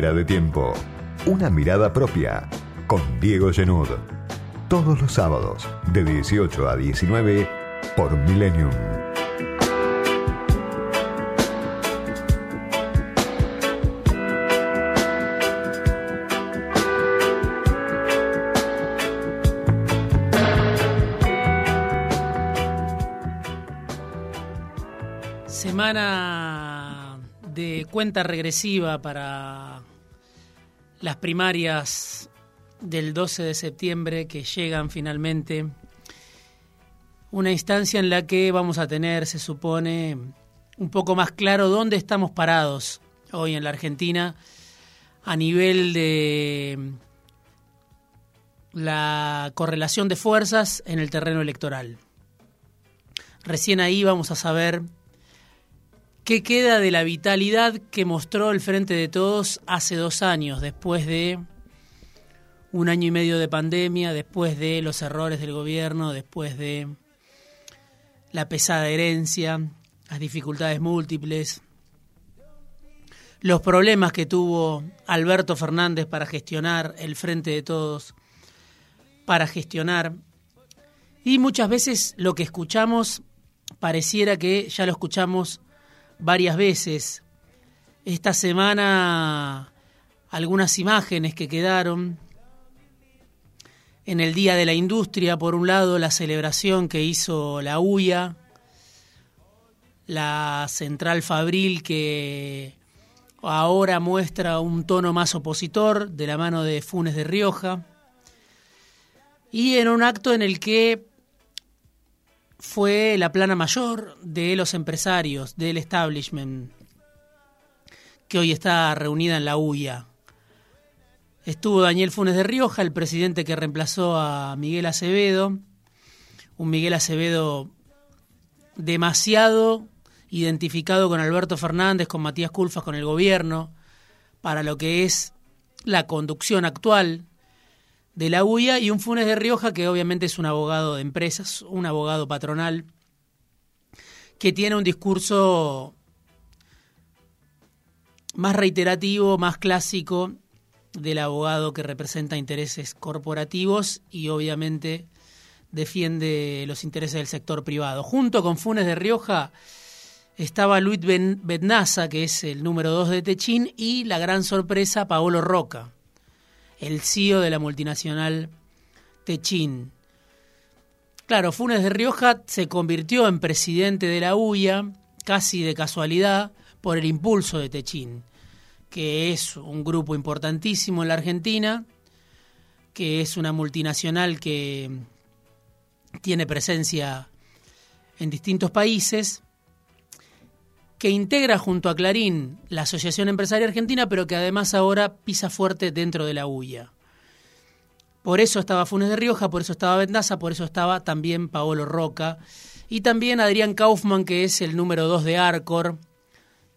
De tiempo. Una mirada propia. Con Diego Genud. Todos los sábados, de 18 a 19, por Millennium. Semana de cuenta regresiva para las primarias del 12 de septiembre que llegan finalmente. Una instancia en la que vamos a tener, se supone, un poco más claro dónde estamos parados hoy en la Argentina a nivel de la correlación de fuerzas en el terreno electoral. Recién ahí vamos a saber ¿Qué queda de la vitalidad que mostró el Frente de Todos hace dos años, después de un año y medio de pandemia, después de los errores del gobierno, después de la pesada herencia, las dificultades múltiples, los problemas que tuvo Alberto Fernández para gestionar el Frente de Todos, para gestionar, y muchas veces lo que escuchamos pareciera que ya lo escuchamos varias veces. Esta semana algunas imágenes que quedaron en el Día de la Industria, por un lado la celebración que hizo la UIA, la central fabril que ahora muestra un tono más opositor de la mano de Funes de Rioja, y en un acto en el que fue la plana mayor de los empresarios del establishment que hoy está reunida en la UIA. Estuvo Daniel Funes de Rioja, el presidente que reemplazó a Miguel Acevedo, un Miguel Acevedo demasiado identificado con Alberto Fernández, con Matías Culfas, con el gobierno, para lo que es la conducción actual de la UIA y un Funes de Rioja que obviamente es un abogado de empresas, un abogado patronal, que tiene un discurso más reiterativo, más clásico del abogado que representa intereses corporativos y obviamente defiende los intereses del sector privado. Junto con Funes de Rioja estaba Luis Bednaza, que es el número dos de Techín, y la gran sorpresa, Paolo Roca el CEO de la multinacional Techin. Claro, Funes de Rioja se convirtió en presidente de la UIA casi de casualidad por el impulso de Techin, que es un grupo importantísimo en la Argentina, que es una multinacional que tiene presencia en distintos países que integra junto a Clarín la Asociación Empresaria Argentina, pero que además ahora pisa fuerte dentro de la UIA. Por eso estaba Funes de Rioja, por eso estaba Vendaza, por eso estaba también Paolo Roca y también Adrián Kaufman, que es el número dos de Arcor,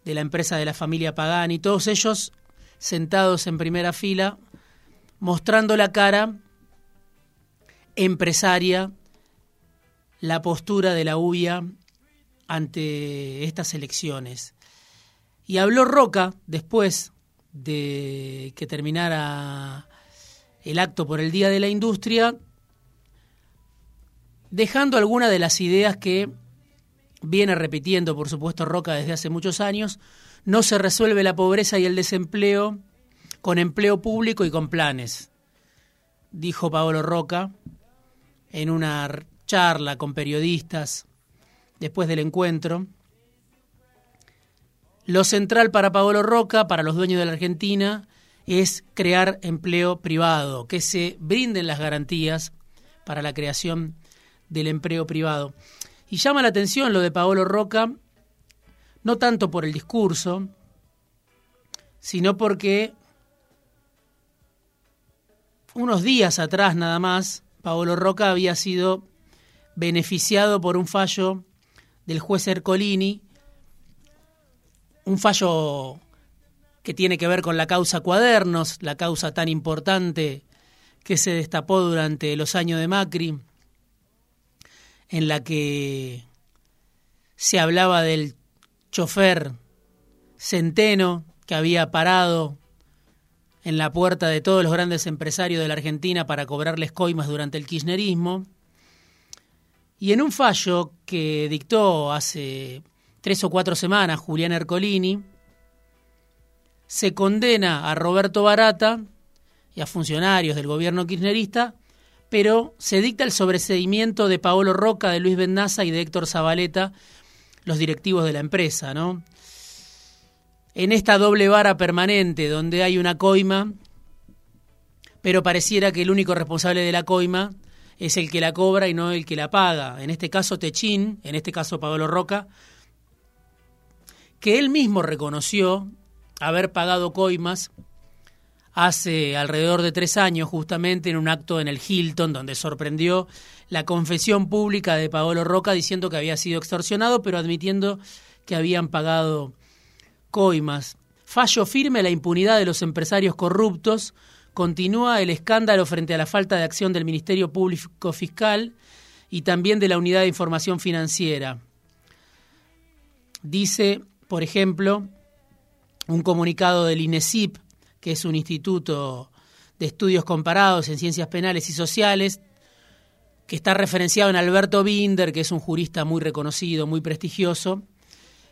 de la empresa de la familia Pagani, todos ellos sentados en primera fila, mostrando la cara empresaria, la postura de la UIA ante estas elecciones. Y habló Roca después de que terminara el acto por el Día de la Industria, dejando algunas de las ideas que viene repitiendo, por supuesto, Roca desde hace muchos años. No se resuelve la pobreza y el desempleo con empleo público y con planes, dijo Paolo Roca en una charla con periodistas después del encuentro. Lo central para Paolo Roca, para los dueños de la Argentina, es crear empleo privado, que se brinden las garantías para la creación del empleo privado. Y llama la atención lo de Paolo Roca, no tanto por el discurso, sino porque unos días atrás nada más, Paolo Roca había sido beneficiado por un fallo del juez Ercolini, un fallo que tiene que ver con la causa Cuadernos, la causa tan importante que se destapó durante los años de Macri, en la que se hablaba del chofer Centeno que había parado en la puerta de todos los grandes empresarios de la Argentina para cobrarles coimas durante el kirchnerismo. Y en un fallo que dictó hace tres o cuatro semanas Julián Ercolini, se condena a Roberto Barata y a funcionarios del gobierno kirchnerista, pero se dicta el sobreseimiento de Paolo Roca, de Luis Bendaza y de Héctor Zabaleta, los directivos de la empresa, ¿no? En esta doble vara permanente donde hay una coima, pero pareciera que el único responsable de la coima es el que la cobra y no el que la paga. En este caso Techín, en este caso Paolo Roca, que él mismo reconoció haber pagado coimas hace alrededor de tres años, justamente en un acto en el Hilton, donde sorprendió la confesión pública de Paolo Roca diciendo que había sido extorsionado, pero admitiendo que habían pagado coimas. Fallo firme la impunidad de los empresarios corruptos. Continúa el escándalo frente a la falta de acción del Ministerio Público Fiscal y también de la Unidad de Información Financiera. Dice por ejemplo, un comunicado del INESIP, que es un instituto de estudios comparados en ciencias penales y sociales, que está referenciado en Alberto Binder, que es un jurista muy reconocido, muy prestigioso.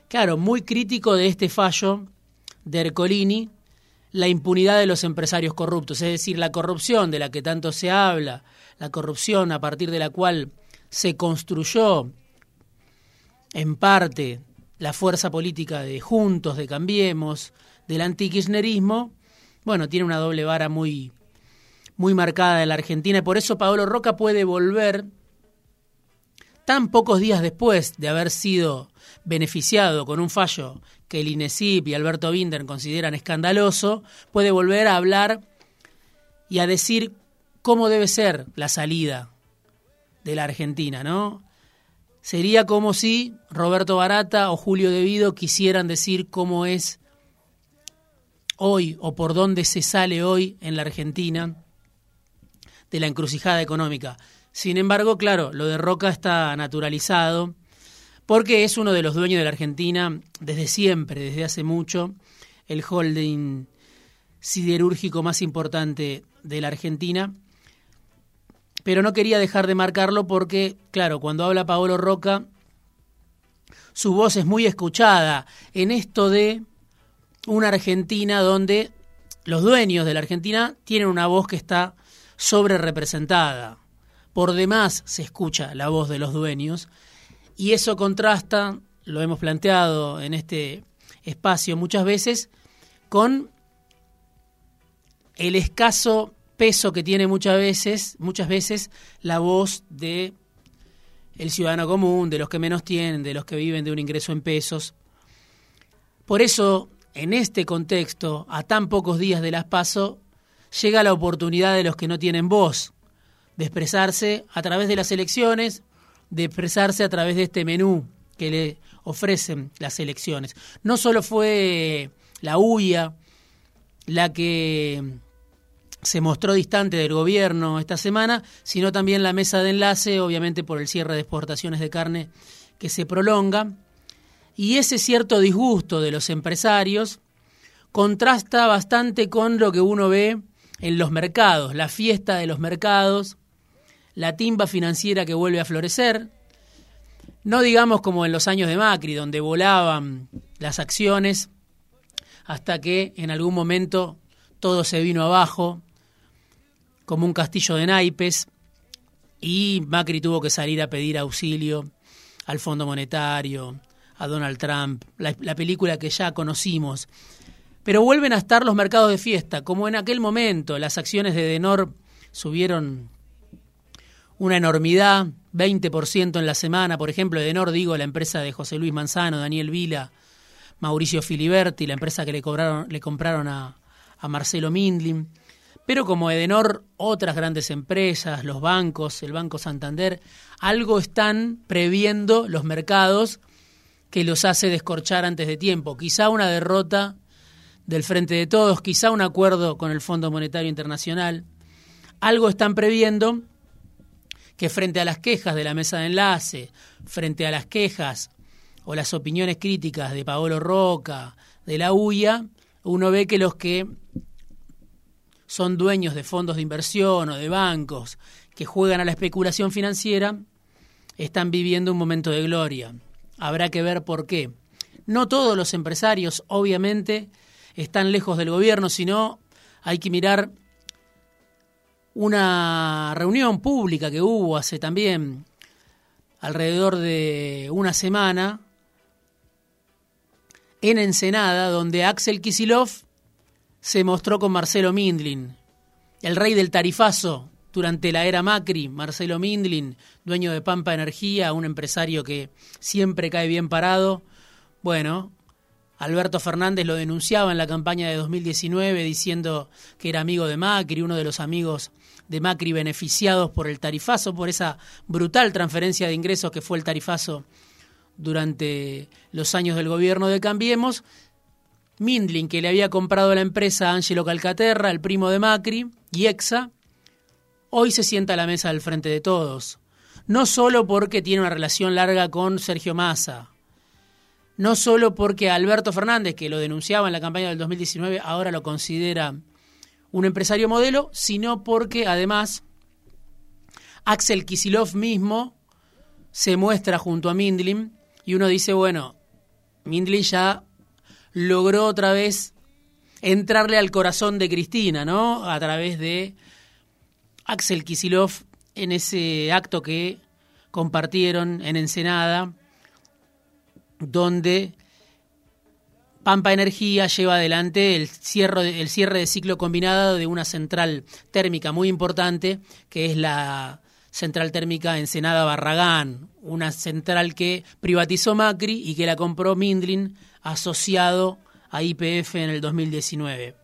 Claro, muy crítico de este fallo de Ercolini, la impunidad de los empresarios corruptos, es decir, la corrupción de la que tanto se habla, la corrupción a partir de la cual se construyó en parte la fuerza política de Juntos, de Cambiemos, del antikirchnerismo, bueno, tiene una doble vara muy, muy marcada en la Argentina. Y por eso Paolo Roca puede volver tan pocos días después de haber sido beneficiado con un fallo que el INESIP y Alberto Binder consideran escandaloso, puede volver a hablar y a decir cómo debe ser la salida de la Argentina, ¿no? Sería como si Roberto Barata o Julio Devido quisieran decir cómo es hoy o por dónde se sale hoy en la Argentina de la encrucijada económica. Sin embargo, claro, lo de Roca está naturalizado porque es uno de los dueños de la Argentina desde siempre, desde hace mucho, el holding siderúrgico más importante de la Argentina pero no quería dejar de marcarlo porque, claro, cuando habla Paolo Roca, su voz es muy escuchada en esto de una Argentina donde los dueños de la Argentina tienen una voz que está sobre representada. Por demás se escucha la voz de los dueños y eso contrasta, lo hemos planteado en este espacio muchas veces, con el escaso peso que tiene muchas veces, muchas veces la voz de el ciudadano común, de los que menos tienen, de los que viven de un ingreso en pesos. Por eso, en este contexto, a tan pocos días de las PASO, llega la oportunidad de los que no tienen voz, de expresarse a través de las elecciones, de expresarse a través de este menú que le ofrecen las elecciones. No solo fue la UIA la que se mostró distante del gobierno esta semana, sino también la mesa de enlace, obviamente por el cierre de exportaciones de carne que se prolonga. Y ese cierto disgusto de los empresarios contrasta bastante con lo que uno ve en los mercados, la fiesta de los mercados, la timba financiera que vuelve a florecer, no digamos como en los años de Macri, donde volaban las acciones hasta que en algún momento todo se vino abajo como un castillo de naipes y Macri tuvo que salir a pedir auxilio al Fondo Monetario, a Donald Trump, la, película que ya conocimos. Pero vuelven a estar los mercados de fiesta, como en aquel momento las acciones de Denor subieron una enormidad, 20% en la semana, por ejemplo, Denor, digo, la empresa de José Luis Manzano, Daniel Vila, Mauricio Filiberti, la empresa que le, cobraron, le compraron a, a Marcelo Mindlin. Pero como Edenor, otras grandes empresas, los bancos, el Banco Santander, algo están previendo los mercados que los hace descorchar antes de tiempo. Quizá una derrota del Frente de Todos, quizá un acuerdo con el Fondo Monetario Internacional. Algo están previendo que frente a las quejas de la mesa de enlace, frente a las quejas o las opiniones críticas de Paolo Roca, de la UIA, uno ve que los que son dueños de fondos de inversión o de bancos que juegan a la especulación financiera, están viviendo un momento de gloria. Habrá que ver por qué. No todos los empresarios, obviamente, están lejos del gobierno, sino hay que mirar una reunión pública que hubo hace también alrededor de una semana en Ensenada, donde Axel Kisilov se mostró con Marcelo Mindlin, el rey del tarifazo durante la era Macri, Marcelo Mindlin, dueño de Pampa Energía, un empresario que siempre cae bien parado. Bueno, Alberto Fernández lo denunciaba en la campaña de 2019 diciendo que era amigo de Macri, uno de los amigos de Macri beneficiados por el tarifazo, por esa brutal transferencia de ingresos que fue el tarifazo durante los años del gobierno de Cambiemos. Mindlin, que le había comprado la empresa a Angelo Calcaterra, el primo de Macri, y Exa, hoy se sienta a la mesa del frente de todos. No solo porque tiene una relación larga con Sergio Massa, no solo porque Alberto Fernández, que lo denunciaba en la campaña del 2019, ahora lo considera un empresario modelo, sino porque además Axel Kisilov mismo se muestra junto a Mindlin y uno dice, bueno, Mindlin ya logró otra vez entrarle al corazón de Cristina, ¿no? A través de Axel Kisilov en ese acto que compartieron en Ensenada donde Pampa Energía lleva adelante el cierre, el cierre de ciclo combinado de una central térmica muy importante, que es la central térmica Ensenada Barragán, una central que privatizó Macri y que la compró Mindlin asociado a IPF en el 2019.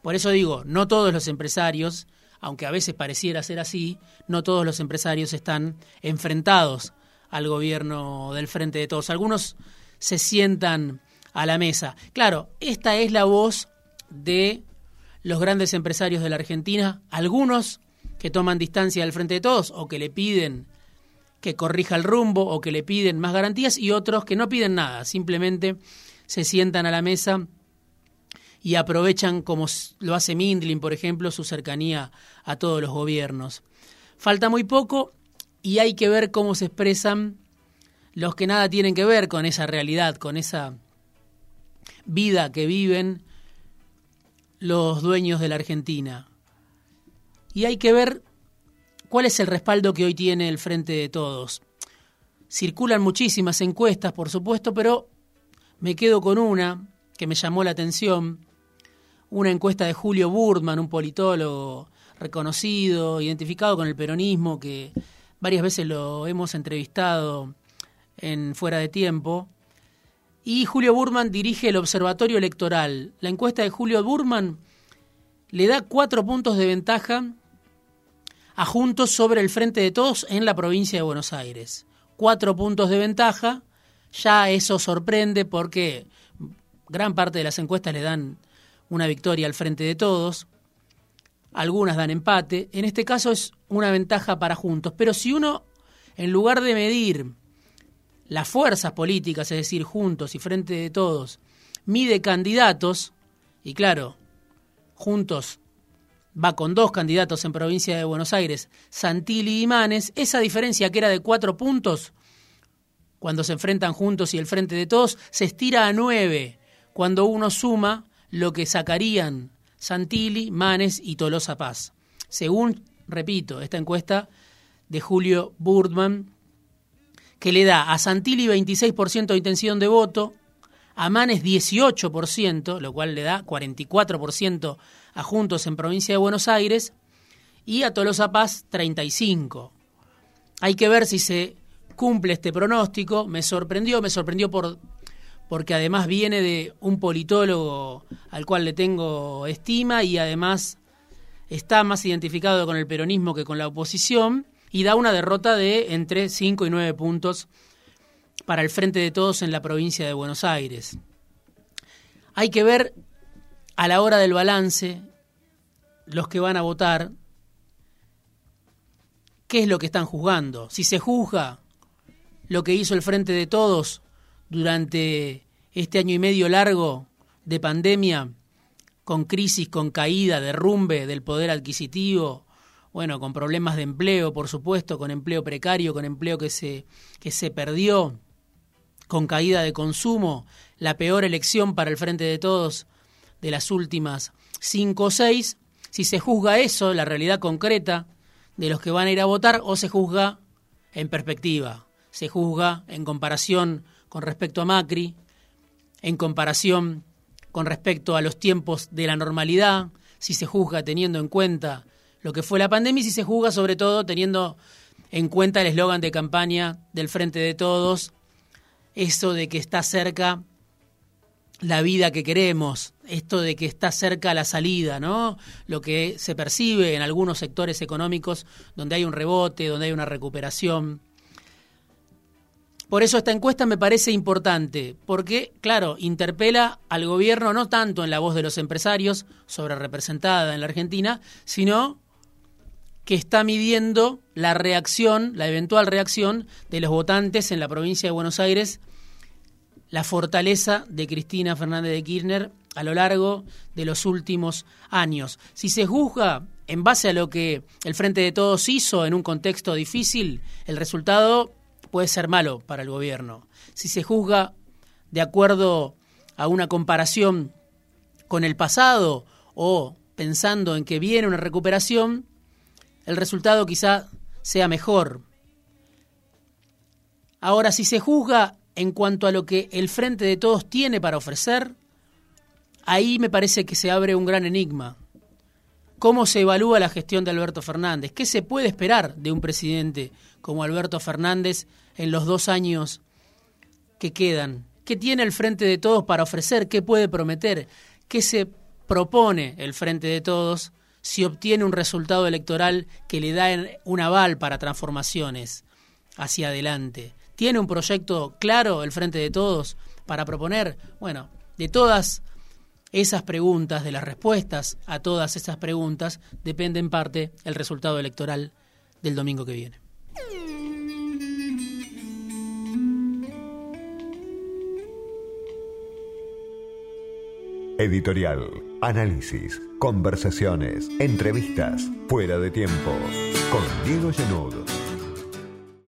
Por eso digo, no todos los empresarios, aunque a veces pareciera ser así, no todos los empresarios están enfrentados al gobierno del Frente de Todos. Algunos se sientan a la mesa. Claro, esta es la voz de los grandes empresarios de la Argentina, algunos que toman distancia del frente de todos o que le piden que corrija el rumbo o que le piden más garantías y otros que no piden nada, simplemente se sientan a la mesa y aprovechan, como lo hace Mindlin, por ejemplo, su cercanía a todos los gobiernos. Falta muy poco y hay que ver cómo se expresan los que nada tienen que ver con esa realidad, con esa vida que viven los dueños de la Argentina. Y hay que ver cuál es el respaldo que hoy tiene el Frente de Todos. Circulan muchísimas encuestas, por supuesto, pero me quedo con una que me llamó la atención, una encuesta de Julio Burman, un politólogo reconocido, identificado con el peronismo, que varias veces lo hemos entrevistado en Fuera de Tiempo. Y Julio Burman dirige el Observatorio Electoral. La encuesta de Julio Burman le da cuatro puntos de ventaja a Juntos sobre el Frente de Todos en la provincia de Buenos Aires. Cuatro puntos de ventaja. Ya eso sorprende porque gran parte de las encuestas le dan una victoria al Frente de Todos. Algunas dan empate. En este caso es una ventaja para Juntos. Pero si uno, en lugar de medir las fuerzas políticas, es decir, juntos y frente de todos, mide candidatos, y claro, juntos va con dos candidatos en provincia de Buenos Aires, Santilli y Manes, esa diferencia que era de cuatro puntos, cuando se enfrentan juntos y el frente de todos, se estira a nueve, cuando uno suma lo que sacarían Santilli, Manes y Tolosa Paz. Según, repito, esta encuesta de Julio Burdman, que le da a Santilli 26% de intención de voto, a Manes 18%, lo cual le da 44% a Juntos en provincia de Buenos Aires, y a Tolosa Paz 35%. Hay que ver si se cumple este pronóstico. Me sorprendió, me sorprendió por, porque además viene de un politólogo al cual le tengo estima y además está más identificado con el peronismo que con la oposición y da una derrota de entre 5 y 9 puntos para el frente de todos en la provincia de Buenos Aires. Hay que ver a la hora del balance los que van a votar qué es lo que están juzgando. Si se juzga lo que hizo el frente de todos durante este año y medio largo de pandemia con crisis, con caída, derrumbe del poder adquisitivo, bueno, con problemas de empleo, por supuesto, con empleo precario, con empleo que se, que se perdió, con caída de consumo, la peor elección para el Frente de Todos de las últimas cinco o seis, si se juzga eso, la realidad concreta de los que van a ir a votar, o se juzga en perspectiva, se juzga en comparación con respecto a Macri, en comparación con respecto a los tiempos de la normalidad, si se juzga teniendo en cuenta lo que fue la pandemia y si se juzga sobre todo teniendo en cuenta el eslogan de campaña del Frente de Todos, eso de que está cerca la vida que queremos, esto de que está cerca la salida, ¿no? Lo que se percibe en algunos sectores económicos donde hay un rebote, donde hay una recuperación. Por eso esta encuesta me parece importante, porque, claro, interpela al gobierno no tanto en la voz de los empresarios, sobre representada en la Argentina, sino que está midiendo la reacción, la eventual reacción de los votantes en la provincia de Buenos Aires, la fortaleza de Cristina Fernández de Kirchner a lo largo de los últimos años. Si se juzga en base a lo que el Frente de Todos hizo en un contexto difícil, el resultado puede ser malo para el gobierno. Si se juzga de acuerdo a una comparación con el pasado o pensando en que viene una recuperación, el resultado quizá sea mejor. Ahora, si se juzga en cuanto a lo que el Frente de Todos tiene para ofrecer, ahí me parece que se abre un gran enigma. ¿Cómo se evalúa la gestión de Alberto Fernández? ¿Qué se puede esperar de un presidente como Alberto Fernández en los dos años que quedan? ¿Qué tiene el Frente de Todos para ofrecer? ¿Qué puede prometer? ¿Qué se propone el Frente de Todos si obtiene un resultado electoral que le da un aval para transformaciones hacia adelante. ¿Tiene un proyecto claro el Frente de Todos para proponer? Bueno, de todas esas preguntas, de las respuestas a todas esas preguntas, depende en parte el resultado electoral del domingo que viene. Editorial, análisis, conversaciones, entrevistas, fuera de tiempo, con Diego Genud.